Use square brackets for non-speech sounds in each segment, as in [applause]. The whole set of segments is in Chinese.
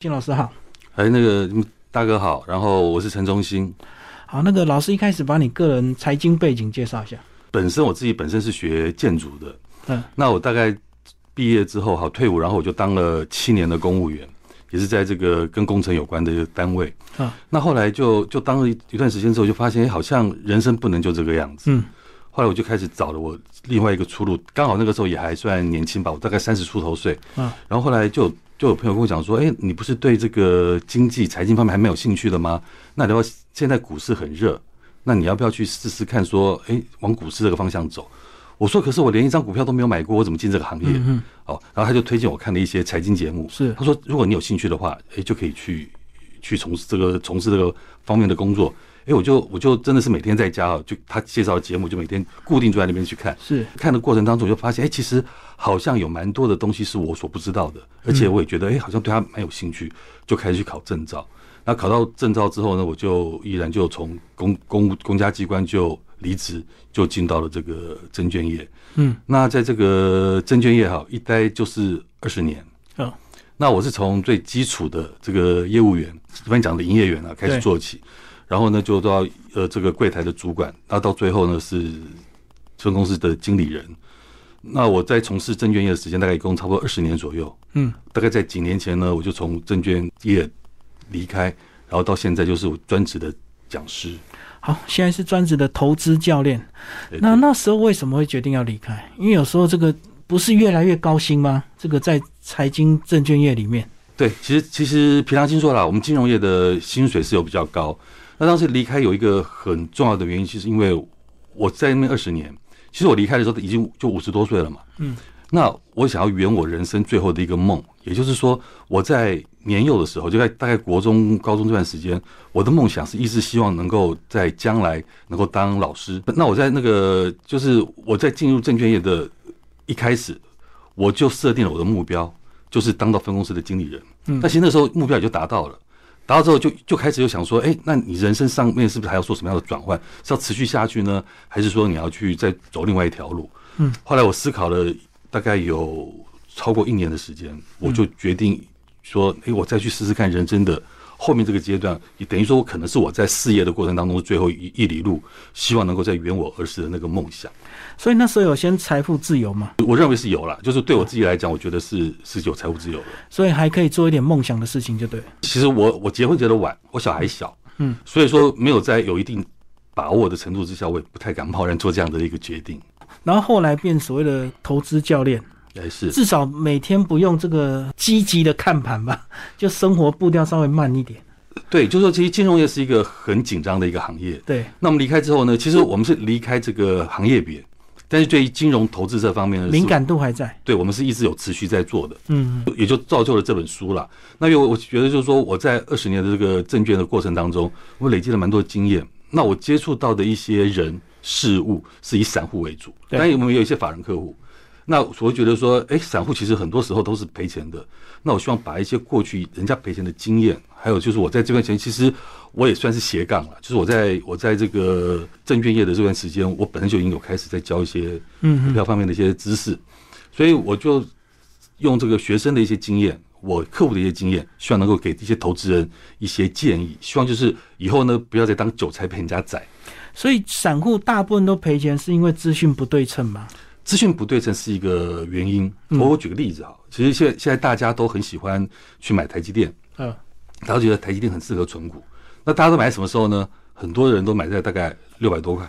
金老师好，哎，那个大哥好，然后我是陈忠兴。好，那个老师一开始把你个人财经背景介绍一下。本身我自己本身是学建筑的，嗯，那我大概毕业之后，好退伍，然后我就当了七年的公务员，也是在这个跟工程有关的单位。啊，那后来就就当了一一段时间之后，就发现，哎，好像人生不能就这个样子。嗯，后来我就开始找了我另外一个出路，刚好那个时候也还算年轻吧，我大概三十出头岁。嗯，然后后来就就有朋友跟我讲说，哎，你不是对这个经济财经方面还没有兴趣的吗？那你要现在股市很热。那你要不要去试试看？说，哎，往股市这个方向走。我说，可是我连一张股票都没有买过，我怎么进这个行业？嗯哦，然后他就推荐我看了一些财经节目。是，他说，如果你有兴趣的话，哎，就可以去去从事这个从事这个方面的工作。哎，我就我就真的是每天在家啊，就他介绍的节目，就每天固定坐在那边去看。是，看的过程当中，我就发现，哎，其实好像有蛮多的东西是我所不知道的，而且我也觉得，哎，好像对他蛮有兴趣，就开始去考证照。那考到证照之后呢，我就毅然就从公公公家机关就离职，就进到了这个证券业。嗯，那在这个证券业哈，一待就是二十年。哦，那我是从最基础的这个业务员，一般讲的营业员啊开始做起，然后呢就到呃这个柜台的主管，那到最后呢是分公司的经理人。那我在从事证券业的时间大概一共差不多二十年左右。嗯，大概在几年前呢，我就从证券业。离开，然后到现在就是我专职的讲师。好，现在是专职的投资教练。那那时候为什么会决定要离开？因为有时候这个不是越来越高薪吗？这个在财经证券业里面，对，其实其实平常心说啦，我们金融业的薪水是有比较高。那当时离开有一个很重要的原因，其实因为我在那边二十年，其实我离开的时候已经就五十多岁了嘛。嗯。那我想要圆我人生最后的一个梦，也就是说，我在年幼的时候，就在大概国中、高中这段时间，我的梦想是一直希望能够在将来能够当老师。那我在那个，就是我在进入证券业的一开始，我就设定了我的目标，就是当到分公司的经理人。嗯，但其实那时候目标也就达到了，达到之后就就开始就想说，哎，那你人生上面是不是还要做什么样的转换？是要持续下去呢，还是说你要去再走另外一条路？嗯，后来我思考了。大概有超过一年的时间，我就决定说：“哎，我再去试试看人生的后面这个阶段，也等于说我可能是我在事业的过程当中最后一一里路，希望能够再圆我儿时的那个梦想。”所以那时候有先财富自由吗？我认为是有了，就是对我自己来讲，我觉得是是有财富自由了。所以还可以做一点梦想的事情，就对。其实我我结婚结得晚，我小孩小，嗯，所以说没有在有一定把握的程度之下，我也不太敢贸然做这样的一个决定。然后后来变所谓的投资教练，也是至少每天不用这个积极的看盘吧，[laughs] 就生活步调稍微慢一点。对，就是说，其实金融业是一个很紧张的一个行业。对，那我们离开之后呢，其实我们是离开这个行业别，但是对于金融投资这方面的，敏感度还在。对，我们是一直有持续在做的。嗯，也就造就了这本书了。那因为我觉得，就是说，我在二十年的这个证券的过程当中，我累积了蛮多经验。那我接触到的一些人。事物是以散户为主，当然我们有一些法人客户。那我会觉得说，哎，散户其实很多时候都是赔钱的。那我希望把一些过去人家赔钱的经验，还有就是我在这段时间，其实我也算是斜杠了。就是我在我在这个证券业的这段时间，我本身就已经有开始在教一些股票方面的一些知识，所以我就用这个学生的一些经验，我客户的一些经验，希望能够给一些投资人一些建议。希望就是以后呢，不要再当韭菜被人家宰。所以散户大部分都赔钱，是因为资讯不对称吗？资讯不对称是一个原因。我我举个例子啊，其实现在现在大家都很喜欢去买台积电，嗯，大家觉得台积电很适合存股。那大家都买什么时候呢？很多人都买在大概六百多块，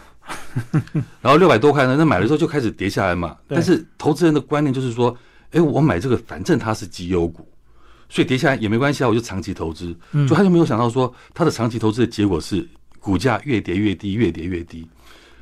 然后六百多块呢，那买了之后就开始跌下来嘛。但是投资人的观念就是说，哎，我买这个反正它是绩优股，所以跌下来也没关系啊，我就长期投资。就他就没有想到说，他的长期投资的结果是。股价越跌越低，越跌越低，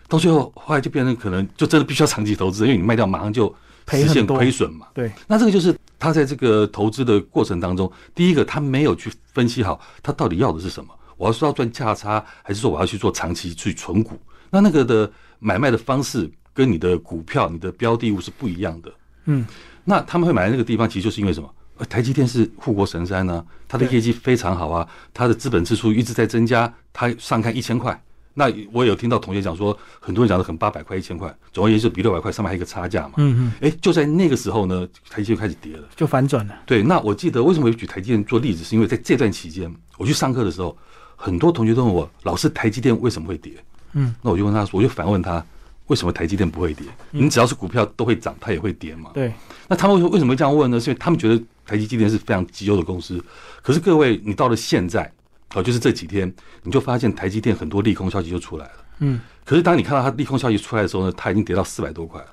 到最后后来就变成可能就真的必须要长期投资，因为你卖掉马上就实现亏损嘛。对，那这个就是他在这个投资的过程当中，第一个他没有去分析好他到底要的是什么，我要说要赚价差，还是说我要去做长期去存股？那那个的买卖的方式跟你的股票、你的标的物是不一样的。嗯，那他们会买在那个地方，其实就是因为什么？台积电是护国神山呢，它的业绩非常好啊，它的资本支出一直在增加，它上看一千块，那我有听到同学讲说，很多人讲的很八百块、一千块，总而言之比六百块上面还有一个差价嘛。嗯嗯，哎，就在那个时候呢，台积电就开始跌了。就反转了。对，那我记得为什么会举台积电做例子，是因为在这段期间，我去上课的时候，很多同学都问我，老师，台积电为什么会跌？嗯，那我就问他，我就反问他，为什么台积电不会跌？你只要是股票都会涨，它也会跌嘛？对，那他们为什么会这样问呢？是因为他们觉得台积电是非常绩优的公司。可是各位，你到了现在，哦，就是这几天，你就发现台积电很多利空消息就出来了。嗯，可是当你看到它利空消息出来的时候呢，它已经跌到四百多块了。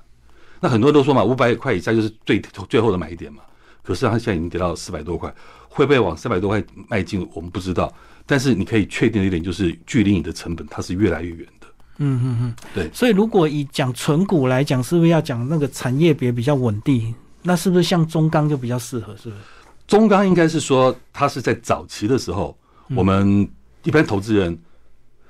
那很多人都说嘛，五百块以下就是最最后的买点嘛。可是它现在已经跌到四百多块，会不会往三百多块迈进，我们不知道。但是你可以确定的一点就是，距离你的成本它是越来越远的。嗯嗯嗯，对。所以如果以讲纯股来讲，是不是要讲那个产业别比较稳定？那是不是像中钢就比较适合？是不是？中钢应该是说，它是在早期的时候，我们一般投资人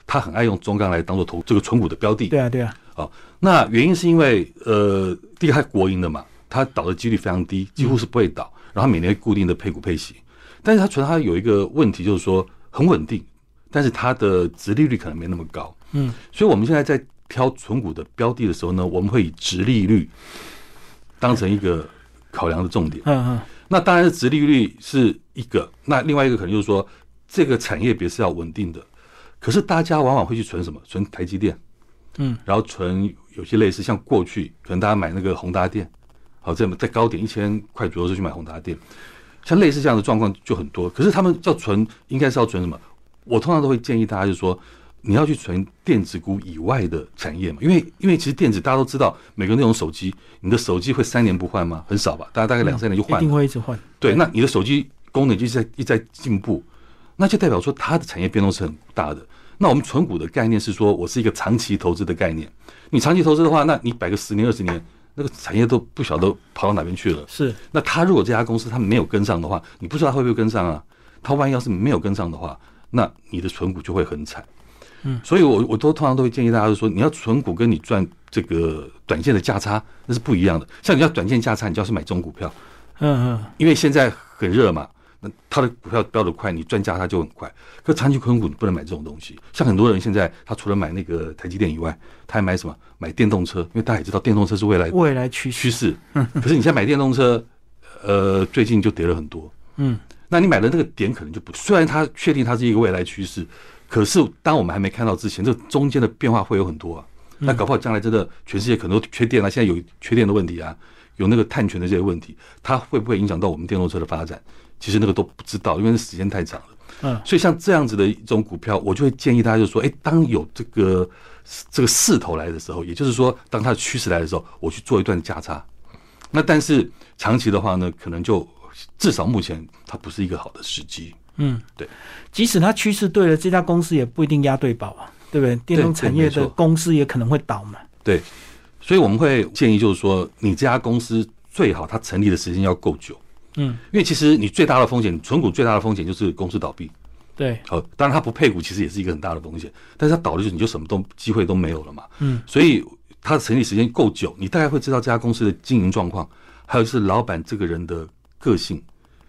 他很爱用中钢来当做投这个存股的标的。对啊，对啊。好，那原因是因为呃，第一它国营的嘛，它倒的几率非常低，几乎是不会倒。然后每年固定的配股配息，但是它存它有一个问题，就是说很稳定，但是它的殖利率可能没那么高。嗯，所以我们现在在挑存股的标的的时候呢，我们会以殖利率当成一个考量的重点。嗯嗯。那当然是殖利率是一个，那另外一个可能就是说，这个产业别是要稳定的。可是大家往往会去存什么？存台积电，嗯，然后存有些类似像过去可能大家买那个宏达电，好在在高点一千块左右就去买宏达电，像类似这样的状况就很多。可是他们要存，应该是要存什么？我通常都会建议大家就是说。你要去存电子股以外的产业嘛？因为因为其实电子大家都知道，每个那种手机，你的手机会三年不换吗？很少吧，大家大概两三年就换。一定会一直换。对，那你的手机功能就在一在进步，那就代表说它的产业变动是很大的。那我们存股的概念是说，我是一个长期投资的概念。你长期投资的话，那你摆个十年二十年，那个产业都不晓得跑到哪边去了。是。那他如果这家公司他没有跟上的话，你不知道他会不会跟上啊？他万一要是没有跟上的话，那你的存股就会很惨。嗯，所以，我我都通常都会建议大家，说你要存股，跟你赚这个短线的价差，那是不一样的。像你要短线价差，你就要是买中股票，嗯嗯，因为现在很热嘛，那它的股票飙得快，你赚价差就很快。可长期存股你不能买这种东西。像很多人现在，他除了买那个台积电以外，他还买什么？买电动车，因为大家也知道电动车是未来未来趋趋势。可是你现在买电动车，呃，最近就跌了很多。嗯，那你买的那个点可能就不，虽然它确定它是一个未来趋势。可是，当我们还没看到之前，这中间的变化会有很多啊。那搞不好将来真的全世界可能都缺电了，现在有缺电的问题啊，有那个碳权的这些问题，它会不会影响到我们电动车的发展？其实那个都不知道，因为时间太长了。嗯，所以像这样子的一种股票，我就会建议大家，就说：哎，当有这个这个势头来的时候，也就是说，当它的趋势来的时候，我去做一段价差。那但是长期的话呢，可能就至少目前它不是一个好的时机。嗯，对，即使它趋势对了，这家公司也不一定押对宝啊，对不对？电动产业的公司也可能会倒嘛。对，所以我们会建议就是说，你这家公司最好它成立的时间要够久。嗯，因为其实你最大的风险，存股最大的风险就是公司倒闭。对，好，当然它不配股其实也是一个很大的风险，但是它倒了就你就什么都机会都没有了嘛。嗯，所以它的成立时间够久，你大概会知道这家公司的经营状况，还有就是老板这个人的个性。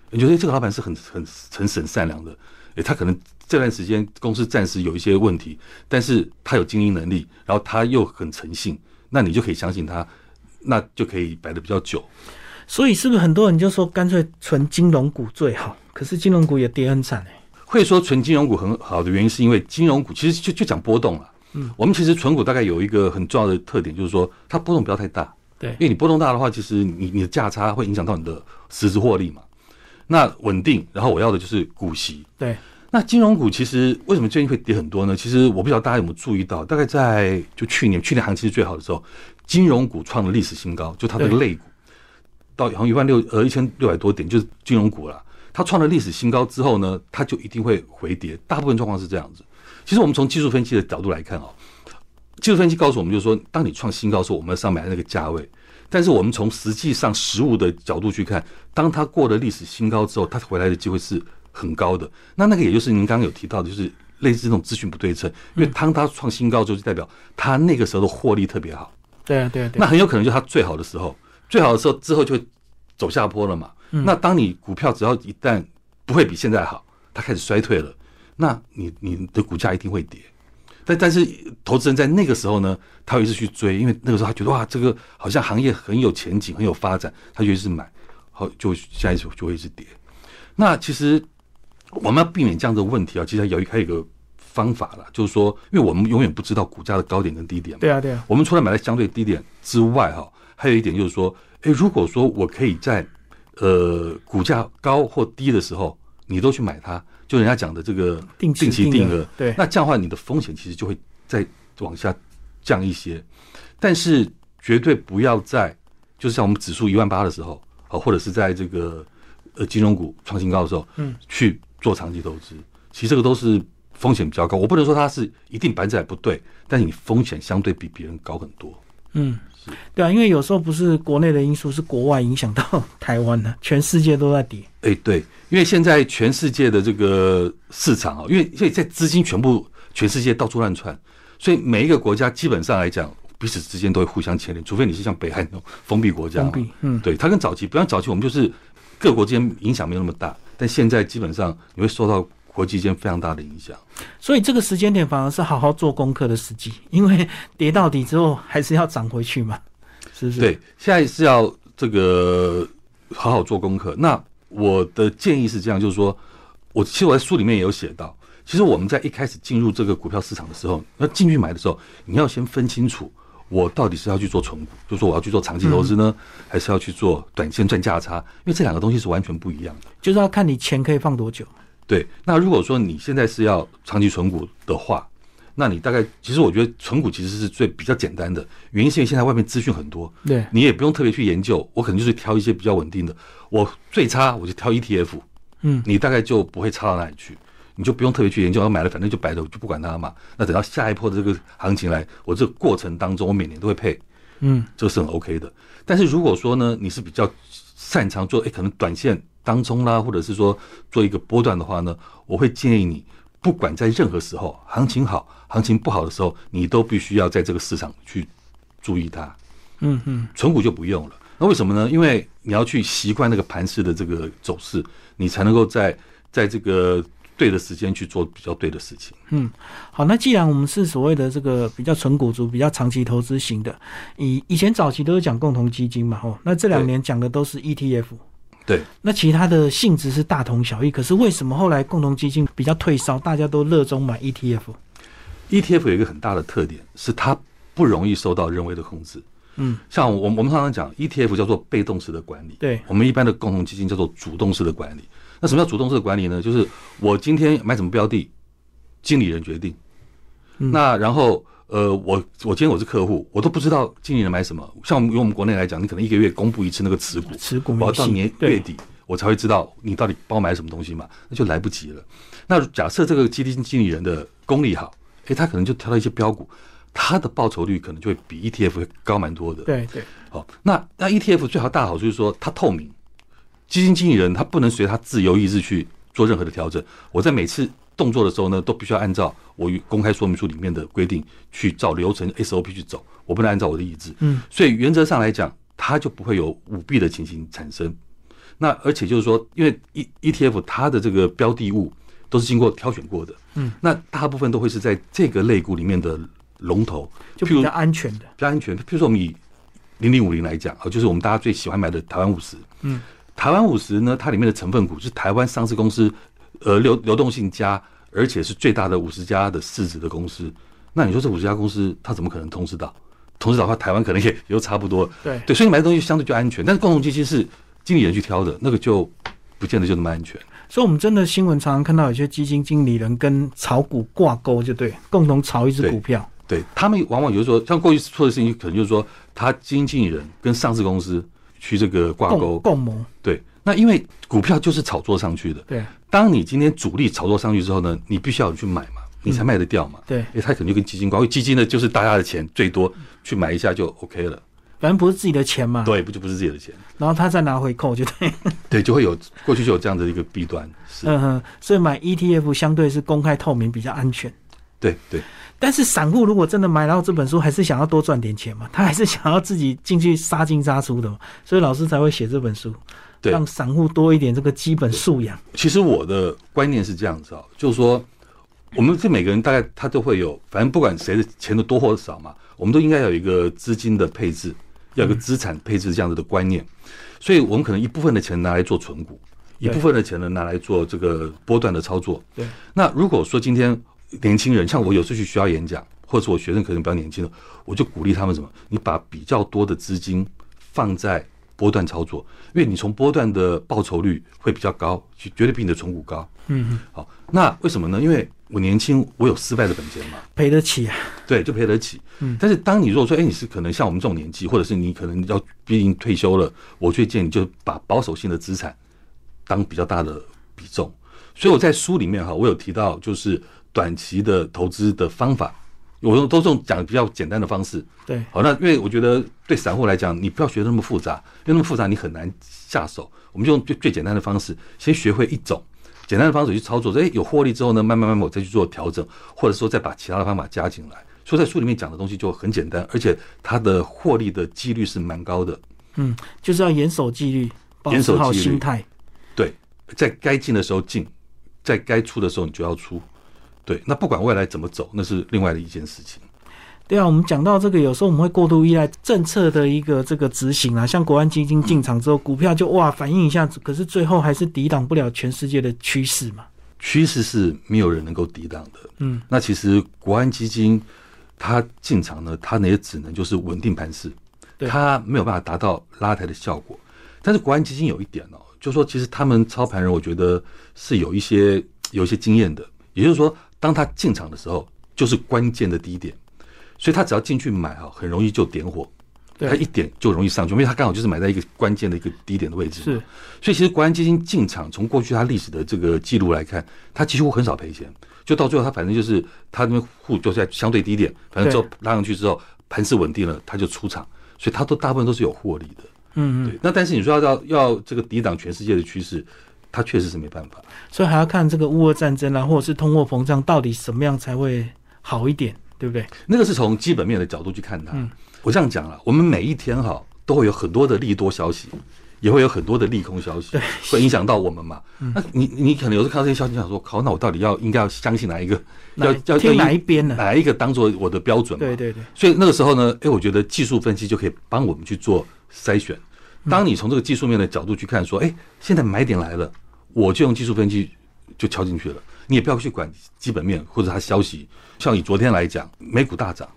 你觉得这个老板是很很诚实、善良的？诶，他可能这段时间公司暂时有一些问题，但是他有经营能力，然后他又很诚信，那你就可以相信他，那就可以摆的比较久。所以是不是很多人就说干脆存金融股最好？可是金融股也跌很惨哎。会说存金融股很好的原因，是因为金融股其实就就讲波动了。嗯，我们其实存股大概有一个很重要的特点，就是说它波动不要太大。对，因为你波动大的话，其实你你的价差会影响到你的实质获利嘛。那稳定，然后我要的就是股息。对，那金融股其实为什么最近会跌很多呢？其实我不知道大家有没有注意到，大概在就去年，去年行情是最好的时候，金融股创了历史新高，就它这个类股到好像一万六呃一千六百多点，就是金融股了。它创了历史新高之后呢，它就一定会回跌。大部分状况是这样子。其实我们从技术分析的角度来看哦，技术分析告诉我们，就是说，当你创新高的时候，我们上买那个价位。但是我们从实际上实物的角度去看，当它过了历史新高之后，它回来的机会是很高的。那那个也就是您刚刚有提到的，就是类似这种资讯不对称，因为当它创新高之后，就代表它那个时候的获利特别好。对啊，对啊，对。那很有可能就是它最好的时候，最好的时候之后就走下坡了嘛。那当你股票只要一旦不会比现在好，它开始衰退了，那你你的股价一定会跌。但但是投资人在那个时候呢，他会一直去追，因为那个时候他觉得哇，这个好像行业很有前景，很有发展，他就一直买，好就下一次就会一直跌。那其实我们要避免这样的问题啊，其实有一还有一个方法了，就是说，因为我们永远不知道股价的高点跟低点嘛。对啊，对啊。我们除了买在相对低点之外，哈，还有一点就是说，哎，如果说我可以在呃股价高或低的时候，你都去买它，就人家讲的这个定定期定额，对，那这样的话，你的风险其实就会再往下降一些。但是绝对不要在，就是像我们指数一万八的时候，啊，或者是在这个呃金融股创新高的时候，嗯，去做长期投资，其实这个都是风险比较高。我不能说它是一定百分之百不对，但是你风险相对比别人高很多。嗯，对啊，因为有时候不是国内的因素，是国外影响到台湾的，[laughs] 全世界都在跌。哎，对，因为现在全世界的这个市场啊，因为现在资金全部全世界到处乱窜，所以每一个国家基本上来讲，彼此之间都会互相牵连，除非你是像北韩那种封闭国家。封闭，嗯，对，它跟早期不像早期，我们就是各国之间影响没有那么大，但现在基本上你会受到。国际间非常大的影响，所以这个时间点反而是好好做功课的时机，因为 [laughs] 跌到底之后还是要涨回去嘛，是不是？对，现在是要这个好好做功课。那我的建议是这样，就是说，我其实我在书里面也有写到，其实我们在一开始进入这个股票市场的时候，要进去买的时候，你要先分清楚，我到底是要去做存股，就是说我要去做长期投资呢，还是要去做短线赚价差？因为这两个东西是完全不一样的，就是要看你钱可以放多久。对，那如果说你现在是要长期存股的话，那你大概其实我觉得存股其实是最比较简单的，原因是因为现在外面资讯很多，对你也不用特别去研究，我可能就是挑一些比较稳定的，我最差我就挑 ETF，嗯，你大概就不会差到哪里去，你就不用特别去研究，我买了反正就摆着就不管它嘛，那等到下一波的这个行情来，我这个过程当中我每年都会配，嗯，这个是很 OK 的。但是如果说呢，你是比较擅长做，哎，可能短线。当中啦，或者是说做一个波段的话呢，我会建议你，不管在任何时候，行情好、行情不好的时候，你都必须要在这个市场去注意它。嗯嗯，存股就不用了。那为什么呢？因为你要去习惯那个盘势的这个走势，你才能够在在这个对的时间去做比较对的事情。嗯，好，那既然我们是所谓的这个比较纯股族、比较长期投资型的，以以前早期都是讲共同基金嘛，吼，那这两年讲的都是 ETF。对，那其他的性质是大同小异，可是为什么后来共同基金比较退烧，大家都热衷买 ETF？ETF 有一个很大的特点，是它不容易受到人为的控制。嗯，像我我们常常讲 ETF 叫做被动式的管理，对我们一般的共同基金叫做主动式的管理。那什么叫主动式的管理呢？就是我今天买什么标的，经理人决定。那然后。呃，我我今天我是客户，我都不知道经理人买什么。像我们用我们国内来讲，你可能一个月公布一次那个持股，持股，我要到年月底我才会知道你到底帮我买什么东西嘛，那就来不及了。那假设这个基金经理人的功力好，诶，他可能就挑到一些标股，他的报酬率可能就会比 ETF 会高蛮多的。对对，好，那那 ETF 最好大好处就是说它透明，基金经理人他不能随他自由意志去做任何的调整。我在每次。动作的时候呢，都必须要按照我公开说明书里面的规定去照流程 SOP 去走，我不能按照我的意志。嗯，所以原则上来讲，它就不会有舞弊的情形产生。那而且就是说，因为 E ETF 它的这个标的物都是经过挑选过的，嗯，那大部分都会是在这个类股里面的龙头，就比较安全的，比较安全。譬如说我们以零零五零来讲啊，就是我们大家最喜欢买的台湾五十，嗯，台湾五十呢，它里面的成分股是台湾上市公司。呃，流流动性佳，而且是最大的五十家的市值的公司。那你说这五十家公司，它怎么可能同时倒？同时倒的话，台湾可能也也就差不多。对对，所以你买的东西相对就安全。但是共同基金是经理人去挑的，那个就不见得就那么安全。所以，我们真的新闻常常看到有些基金经理人跟炒股挂钩，就对，共同炒一只股票。对他们往往就是说，像过去做的事情，可能就是说，他基金经理人跟上市公司去这个挂钩共谋。对。那因为股票就是炒作上去的，对。当你今天主力炒作上去之后呢，你必须要去买嘛，你才卖得掉嘛。对。因为它肯定跟基金挂，基金呢就是大家的钱最多，去买一下就 OK 了。反正不是自己的钱嘛。对，不就不是自己的钱。然后他再拿回扣就对。[laughs] 对，就会有过去就有这样的一个弊端。嗯哼，所以买 ETF 相对是公开透明，比较安全。对对。但是散户如果真的买到这本书，还是想要多赚点钱嘛？他还是想要自己进去杀进杀出的嘛？所以老师才会写这本书。让散户多一点这个基本素养。其实我的观念是这样子啊，就是说，我们这每个人大概他都会有，反正不管谁的钱的多或者少嘛，我们都应该有一个资金的配置，要有个资产配置这样子的观念。所以我们可能一部分的钱拿来做存股，一部分的钱呢拿来做这个波段的操作。对。那如果说今天年轻人像我有时候去学校演讲，或者我学生可能比较年轻的，我就鼓励他们什么？你把比较多的资金放在波段操作，因为你从波段的报酬率会比较高，绝对比你的存股高。嗯嗯。好，那为什么呢？因为我年轻，我有失败的本钱嘛，赔得起啊。对，就赔得起。嗯。但是当你如果说，哎，你是可能像我们这种年纪，或者是你可能要毕竟退休了，我最建议你就把保守性的资产当比较大的比重。所以我在书里面哈，我有提到就是短期的投资的方法。我用都是用讲比较简单的方式，对，好，那因为我觉得对散户来讲，你不要学那么复杂，因为那么复杂你很难下手。我们就用最最简单的方式，先学会一种简单的方式去操作，哎，有获利之后呢，慢慢慢慢我再去做调整，或者说再把其他的方法加进来。所以在书里面讲的东西就很简单，而且它的获利的几率是蛮高的。嗯，就是要严守纪律，保持好心态。对，在该进的时候进，在该出的时候你就要出。对，那不管未来怎么走，那是另外的一件事情。对啊，我们讲到这个，有时候我们会过度依赖政策的一个这个执行啊，像国安基金进场之后，股票就哇反应一下子，可是最后还是抵挡不了全世界的趋势嘛。趋势是没有人能够抵挡的。嗯，那其实国安基金它进场呢，它也只能就是稳定盘势，它没有办法达到拉抬的效果。但是国安基金有一点哦，就是说其实他们操盘人，我觉得是有一些有一些经验的，也就是说。当他进场的时候，就是关键的低点，所以他只要进去买哈，很容易就点火，他一点就容易上去，因为他刚好就是买在一个关键的一个低点的位置。是，所以其实国安基金进场，从过去它历史的这个记录来看，它几乎很少赔钱，就到最后它反正就是它那边护就在相对低点，反正之后拉上去之后盘势稳定了，它就出场，所以它都大部分都是有获利的。嗯嗯，对。那但是你说要要要这个抵挡全世界的趋势。他确实是没办法，所以还要看这个乌俄战争啊，或者是通货膨胀到底什么样才会好一点，对不对？那个是从基本面的角度去看它。嗯我这样讲了，我们每一天哈都会有很多的利多消息，也会有很多的利空消息，会影响到我们嘛。嗯那你你可能有时候看到这些消息，想说，靠，那我到底要应该要相信哪一个？要要听哪一边呢？哪一个当做我的标准？对对对。所以那个时候呢，哎，我觉得技术分析就可以帮我们去做筛选。当你从这个技术面的角度去看，说，哎，现在买点来了，我就用技术分析就敲进去了。你也不要去管基本面或者它消息。像以昨天来讲，美股大涨，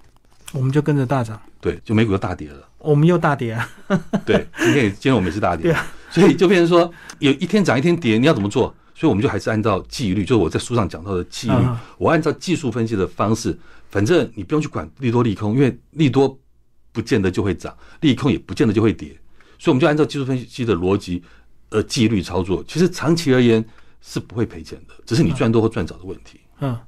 我们就跟着大涨。对，就美股又大跌了，我们又大跌啊。[laughs] 对，今天也今天我们也是大跌。[laughs] 对啊，所以就变成说，有一天涨一天跌，你要怎么做？所以我们就还是按照纪律，就是我在书上讲到的纪律，我按照技术分析的方式，反正你不用去管利多利空，因为利多不见得就会涨，利空也不见得就会跌。所以我们就按照技术分析的逻辑，呃，纪律操作。其实长期而言是不会赔钱的，只是你赚多或赚少的问题。嗯，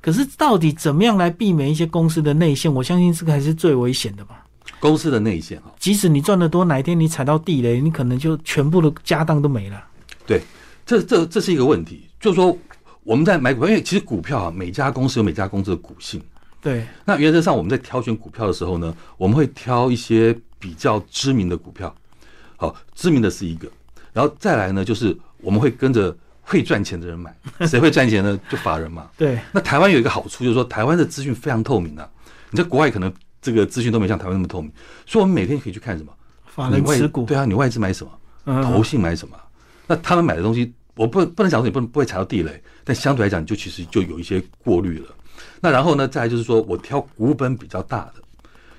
可是到底怎么样来避免一些公司的内线？我相信这个还是最危险的吧。公司的内线啊，即使你赚得多，哪一天你踩到地雷，你可能就全部的家当都没了。对，这这这是一个问题。就是说我们在买股票，因为其实股票啊，每家公司有每家公司的股性。对。那原则上我们在挑选股票的时候呢，我们会挑一些比较知名的股票。好，知名的是一个，然后再来呢，就是我们会跟着会赚钱的人买，[laughs] 谁会赚钱呢？就法人嘛。对。那台湾有一个好处，就是说台湾的资讯非常透明啊。你在国外可能这个资讯都没像台湾那么透明，所以我们每天可以去看什么？法人持股。对啊，你外资买什么？投信买什么？那他们买的东西，我不不能讲说你不能不会踩到地雷，但相对来讲，就其实就有一些过滤了。那然后呢，再来就是说我挑股本比较大的，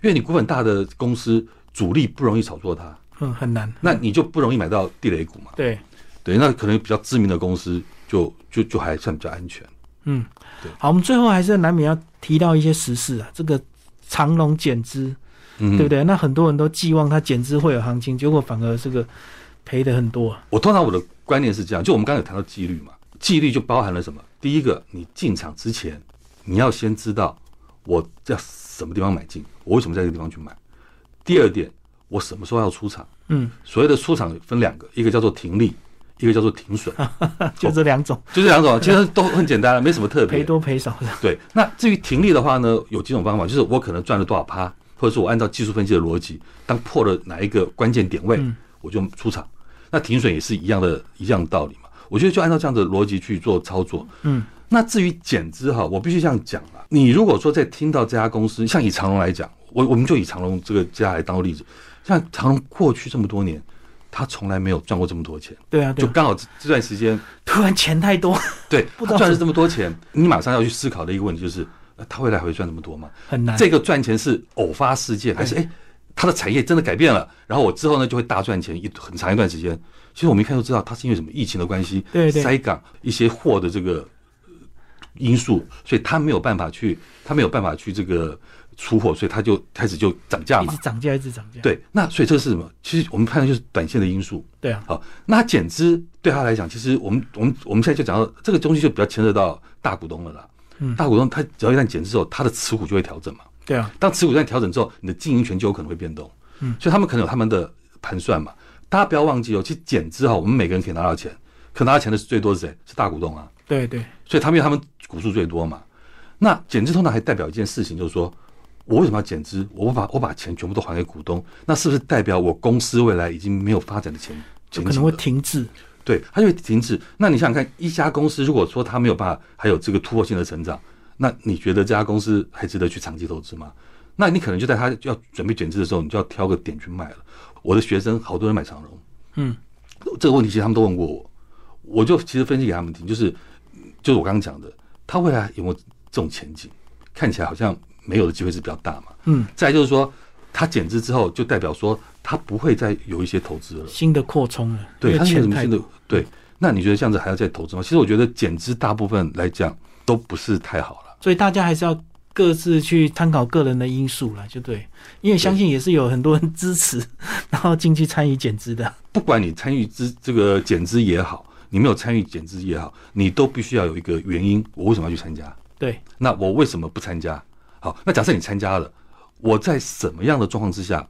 因为你股本大的公司主力不容易炒作它。嗯，很难。那你就不容易买到地雷股嘛？对，对，那可能比较知名的公司就就就还算比较安全。嗯，对。好，我们最后还是难免要提到一些时事啊，这个长龙减资，对不对？那很多人都寄望它减资会有行情，结果反而这个赔的很多。啊我通常我的观念是这样，就我们刚才有谈到纪律嘛，纪律就包含了什么？第一个，你进场之前，你要先知道我在什么地方买进，我为什么在这个地方去买。第二点。我什么时候要出场？嗯，所谓的出场分两个，一个叫做停利，一个叫做停损，[laughs] 就这两种，就这两种，其实都很简单，没什么特别，赔多赔少的。对，那至于停利的话呢，有几种方法，就是我可能赚了多少趴，或者是我按照技术分析的逻辑，当破了哪一个关键点位，我就出场。那停损也是一样的，一样的道理嘛。我觉得就按照这样的逻辑去做操作。嗯，那至于减资哈，我必须这样讲了。你如果说在听到这家公司，像以长隆来讲，我我们就以长隆这个家来当做例子，像长隆过去这么多年，他从来没有赚过这么多钱。对啊，就刚好这段时间突然钱太多，[laughs] 对，[laughs] 他赚了这么多钱，你马上要去思考的一个问题就是，他未来会赚这么多吗？很难。这个赚钱是偶发事件，还是哎，他的产业真的改变了，然后我之后呢就会大赚钱一很长一段时间？其实我们一看就知道，他是因为什么疫情的关系，对对，塞港一些货的这个。因素，所以他没有办法去，他没有办法去这个出货，所以他就开始就涨价嘛，一直涨价，一直涨价。对，那所以这是什么？其实我们看的就是短线的因素。对啊，好，那减资对他来讲，其实我们我们我们现在就讲到这个东西就比较牵涉到大股东了啦。嗯，大股东他只要一旦减资之后，他的持股就会调整嘛。对啊，当持股在调整之后，你的经营权就有可能会变动。嗯，所以他们可能有他们的盘算嘛。大家不要忘记哦，其实减资哈，我们每个人可以拿到钱，可拿到钱的是最多是谁？是大股东啊。对对，所以他们他们股数最多嘛。那减资通常还代表一件事情，就是说我为什么要减资？我把我把钱全部都还给股东，那是不是代表我公司未来已经没有发展的前前可能会停滞？对，它就会停滞。那你想想看，一家公司如果说它没有办法还有这个突破性的成长，那你觉得这家公司还值得去长期投资吗？那你可能就在它要准备减资的时候，你就要挑个点去卖了。我的学生好多人买长荣，嗯，这个问题其实他们都问过我，我就其实分析给他们听，就是就是我刚刚讲的，他未来有没有？这种前景看起来好像没有的机会是比较大嘛。嗯，再就是说，它减资之后，就代表说它不会再有一些投资了，新的扩充了。对，它什么新的？对，那你觉得这样子还要再投资吗？其实我觉得减资大部分来讲都不是太好了。所以大家还是要各自去参考个人的因素了，就对。因为相信也是有很多人支持，[laughs] 然后进去参与减资的。不管你参与资这个减资也好，你没有参与减资也好，你都必须要有一个原因，我为什么要去参加？对，那我为什么不参加？好，那假设你参加了，我在什么样的状况之下，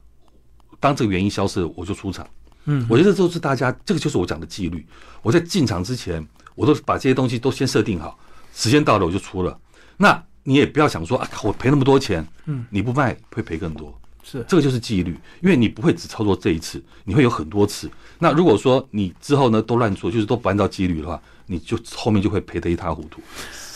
当这个原因消失了，我就出场。嗯，我觉得这都是大家，这个就是我讲的纪律。我在进场之前，我都把这些东西都先设定好，时间到了我就出了。那你也不要想说啊，我赔那么多钱，嗯，你不卖会赔更多。是，这个就是纪律，因为你不会只操作这一次，你会有很多次。那如果说你之后呢都乱做，就是都不按照纪律的话，你就后面就会赔得一塌糊涂。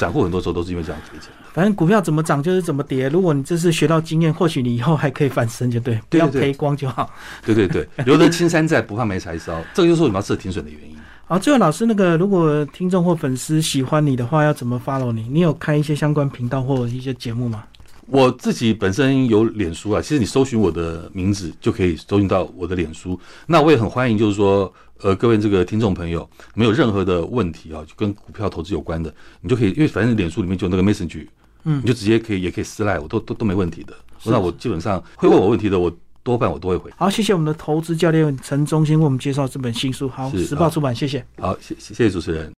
散户很多时候都是因为这样赔钱。反正股票怎么涨就是怎么跌。如果你这次学到经验，或许你以后还可以翻身，[laughs] 就对，不要赔光就好。对对对，留得 [laughs] 青山在，不怕没柴烧。这个就是我们要设停损的原因。好，最后老师，那个如果听众或粉丝喜欢你的话，要怎么 follow 你？你有开一些相关频道或一些节目吗？我自己本身有脸书啊，其实你搜寻我的名字就可以搜寻到我的脸书。那我也很欢迎，就是说。呃，各位这个听众朋友，没有任何的问题啊，就跟股票投资有关的，你就可以，因为反正脸书里面就那个 message，嗯，你就直接可以，也可以私赖，我都都都没问题的。那我基本上会问我问题的，我多半我都会回。好，谢谢我们的投资教练陈忠先为我们介绍这本新书，好，时报出版，谢谢。好，谢谢谢主持人。